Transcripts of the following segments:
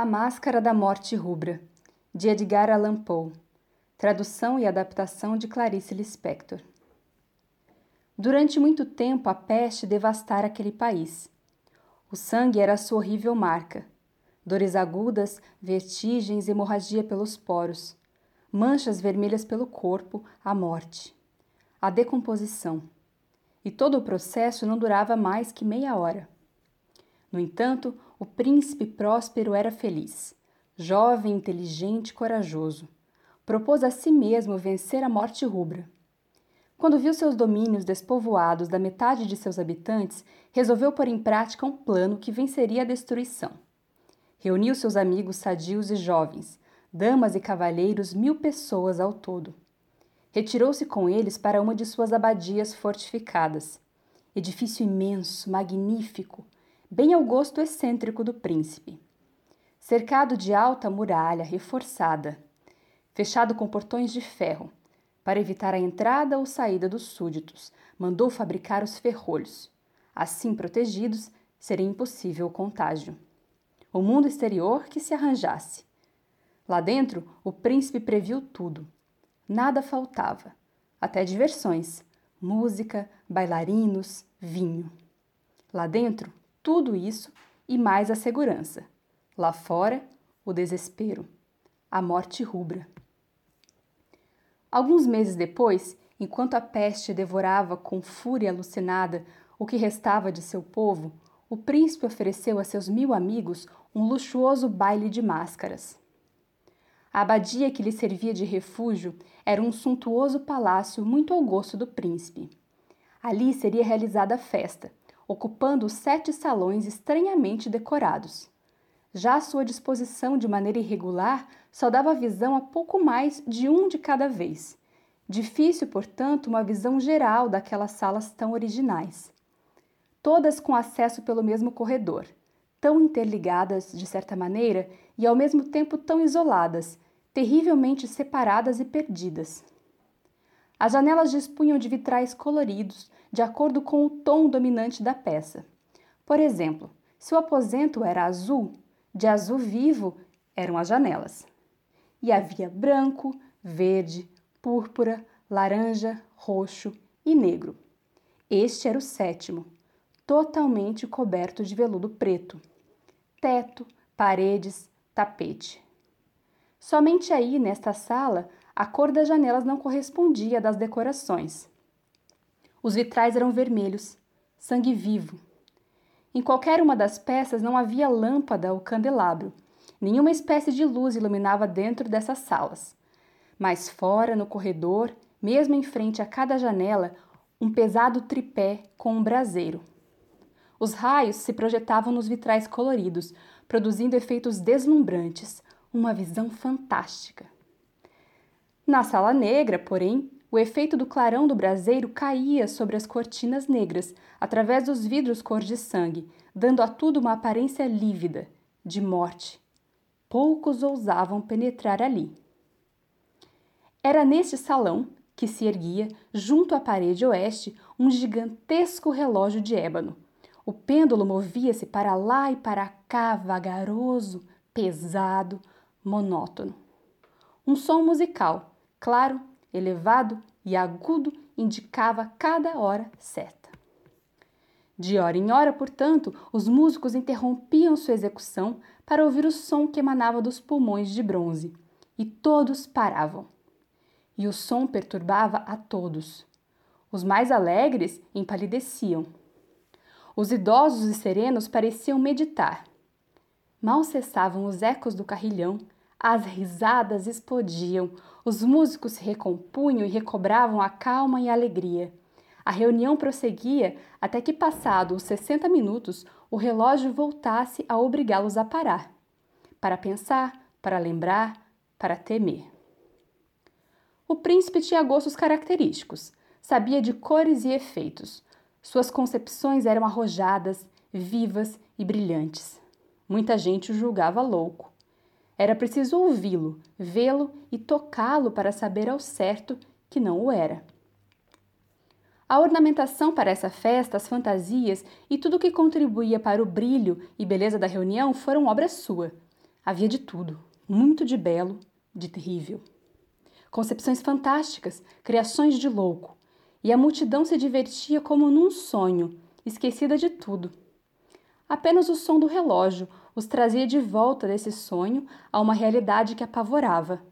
A Máscara da Morte Rubra, de Edgar Allan Poe. Tradução e adaptação de Clarice Lispector. Durante muito tempo a peste devastara aquele país. O sangue era sua horrível marca. Dores agudas, vertigens, hemorragia pelos poros. Manchas vermelhas pelo corpo, a morte. A decomposição. E todo o processo não durava mais que meia hora. No entanto, o príncipe próspero era feliz, jovem, inteligente, corajoso. Propôs a si mesmo vencer a morte rubra. Quando viu seus domínios despovoados da metade de seus habitantes, resolveu pôr em prática um plano que venceria a destruição. Reuniu seus amigos sadios e jovens, damas e cavalheiros, mil pessoas ao todo. Retirou-se com eles para uma de suas abadias fortificadas. Edifício imenso, magnífico, bem ao gosto excêntrico do príncipe. Cercado de alta muralha reforçada, fechado com portões de ferro, para evitar a entrada ou saída dos súditos, mandou fabricar os ferrolhos. Assim protegidos, seria impossível o contágio. O mundo exterior que se arranjasse. Lá dentro, o príncipe previu tudo. Nada faltava, até diversões, música, bailarinos, vinho. Lá dentro, tudo isso e mais a segurança. Lá fora, o desespero, a morte rubra. Alguns meses depois, enquanto a peste devorava com fúria alucinada o que restava de seu povo, o príncipe ofereceu a seus mil amigos um luxuoso baile de máscaras. A abadia que lhe servia de refúgio era um suntuoso palácio muito ao gosto do príncipe. Ali seria realizada a festa, ocupando sete salões estranhamente decorados. Já à sua disposição de maneira irregular, só dava visão a pouco mais de um de cada vez. Difícil, portanto, uma visão geral daquelas salas tão originais. Todas com acesso pelo mesmo corredor, tão interligadas de certa maneira e ao mesmo tempo tão isoladas, terrivelmente separadas e perdidas. As janelas dispunham de vitrais coloridos, de acordo com o tom dominante da peça. Por exemplo, se o aposento era azul, de azul vivo eram as janelas. E havia branco, verde, púrpura, laranja, roxo e negro. Este era o sétimo, totalmente coberto de veludo preto. Teto, paredes, tapete. Somente aí, nesta sala, a cor das janelas não correspondia à das decorações. Os vitrais eram vermelhos, sangue vivo. Em qualquer uma das peças não havia lâmpada ou candelabro. Nenhuma espécie de luz iluminava dentro dessas salas. Mas fora, no corredor, mesmo em frente a cada janela, um pesado tripé com um braseiro. Os raios se projetavam nos vitrais coloridos, produzindo efeitos deslumbrantes, uma visão fantástica. Na sala negra, porém, o efeito do clarão do braseiro caía sobre as cortinas negras, através dos vidros cor de sangue, dando a tudo uma aparência lívida, de morte. Poucos ousavam penetrar ali. Era neste salão que se erguia, junto à parede oeste, um gigantesco relógio de ébano. O pêndulo movia-se para lá e para cá, vagaroso, pesado, monótono. Um som musical, claro, elevado e agudo indicava cada hora certa. De hora em hora, portanto, os músicos interrompiam sua execução para ouvir o som que emanava dos pulmões de bronze, e todos paravam. E o som perturbava a todos. Os mais alegres empalideciam. Os idosos e serenos pareciam meditar. Mal cessavam os ecos do carrilhão as risadas explodiam, os músicos se recompunham e recobravam a calma e a alegria. A reunião prosseguia até que, passados os 60 minutos, o relógio voltasse a obrigá-los a parar para pensar, para lembrar, para temer. O príncipe tinha gostos característicos, sabia de cores e efeitos. Suas concepções eram arrojadas, vivas e brilhantes. Muita gente o julgava louco. Era preciso ouvi-lo, vê-lo e tocá-lo para saber ao certo que não o era. A ornamentação para essa festa, as fantasias e tudo o que contribuía para o brilho e beleza da reunião foram obra sua. Havia de tudo, muito de belo, de terrível. Concepções fantásticas, criações de louco, e a multidão se divertia como num sonho, esquecida de tudo. Apenas o som do relógio os trazia de volta desse sonho a uma realidade que apavorava.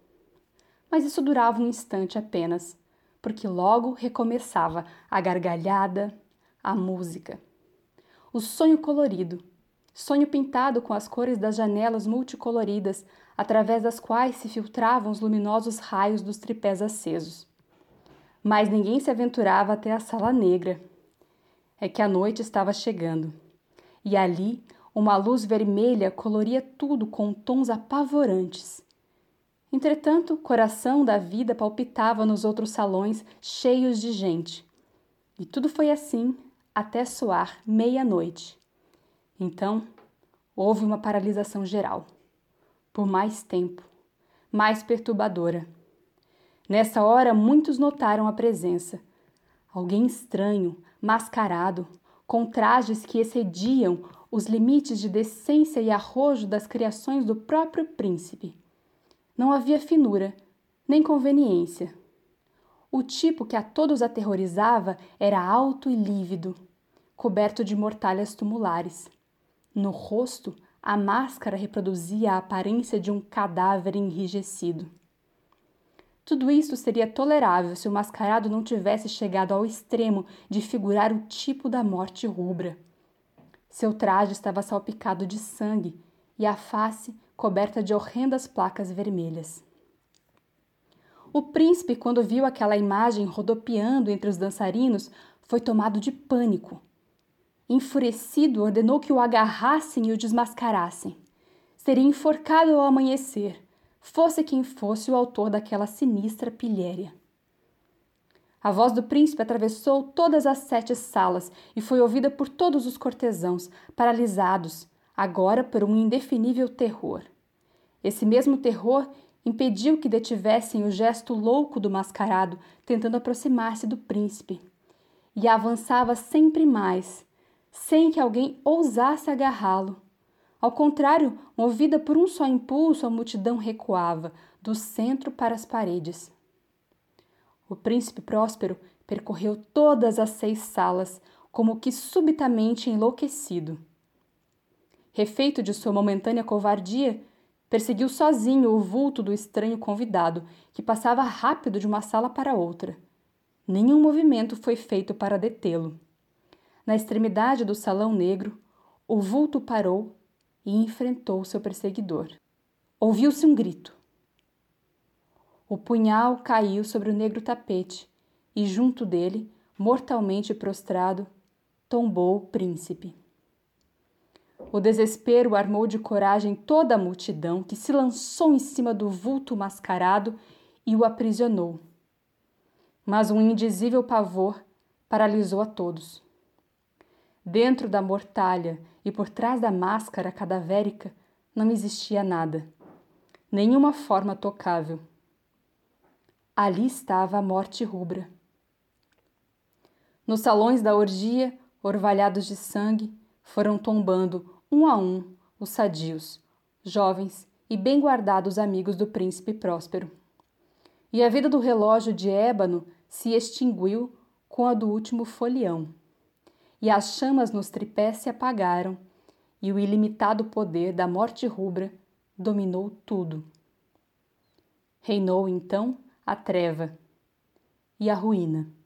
Mas isso durava um instante apenas, porque logo recomeçava a gargalhada, a música. O sonho colorido, sonho pintado com as cores das janelas multicoloridas, através das quais se filtravam os luminosos raios dos tripés acesos. Mas ninguém se aventurava até a sala negra. É que a noite estava chegando e ali uma luz vermelha coloria tudo com tons apavorantes. Entretanto, o coração da vida palpitava nos outros salões cheios de gente. E tudo foi assim até soar meia-noite. Então, houve uma paralisação geral. Por mais tempo, mais perturbadora. Nessa hora, muitos notaram a presença. Alguém estranho, mascarado, com trajes que excediam os limites de decência e arrojo das criações do próprio príncipe. Não havia finura, nem conveniência. O tipo que a todos aterrorizava era alto e lívido, coberto de mortalhas tumulares. No rosto, a máscara reproduzia a aparência de um cadáver enrijecido. Tudo isso seria tolerável se o mascarado não tivesse chegado ao extremo de figurar o tipo da morte rubra. Seu traje estava salpicado de sangue e a face coberta de horrendas placas vermelhas. O príncipe, quando viu aquela imagem rodopiando entre os dançarinos, foi tomado de pânico. Enfurecido, ordenou que o agarrassem e o desmascarassem. Seria enforcado ao amanhecer fosse quem fosse o autor daquela sinistra pilhéria. A voz do príncipe atravessou todas as sete salas e foi ouvida por todos os cortesãos, paralisados, agora por um indefinível terror. Esse mesmo terror impediu que detivessem o gesto louco do mascarado, tentando aproximar-se do príncipe. E avançava sempre mais, sem que alguém ousasse agarrá-lo. Ao contrário, movida por um só impulso, a multidão recuava, do centro para as paredes. O príncipe próspero percorreu todas as seis salas, como que subitamente enlouquecido. Refeito de sua momentânea covardia, perseguiu sozinho o vulto do estranho convidado, que passava rápido de uma sala para outra. Nenhum movimento foi feito para detê-lo. Na extremidade do salão negro, o vulto parou e enfrentou seu perseguidor. Ouviu-se um grito. O punhal caiu sobre o negro tapete e, junto dele, mortalmente prostrado, tombou o príncipe. O desespero armou de coragem toda a multidão que se lançou em cima do vulto mascarado e o aprisionou. Mas um indizível pavor paralisou a todos. Dentro da mortalha e por trás da máscara cadavérica não existia nada, nenhuma forma tocável. Ali estava a morte rubra. Nos salões da orgia, orvalhados de sangue, foram tombando um a um os sadios, jovens e bem guardados amigos do príncipe próspero. E a vida do relógio de ébano se extinguiu com a do último folião e as chamas nos tripés se apagaram, e o ilimitado poder da morte rubra dominou tudo. Reinou então a treva e a ruína.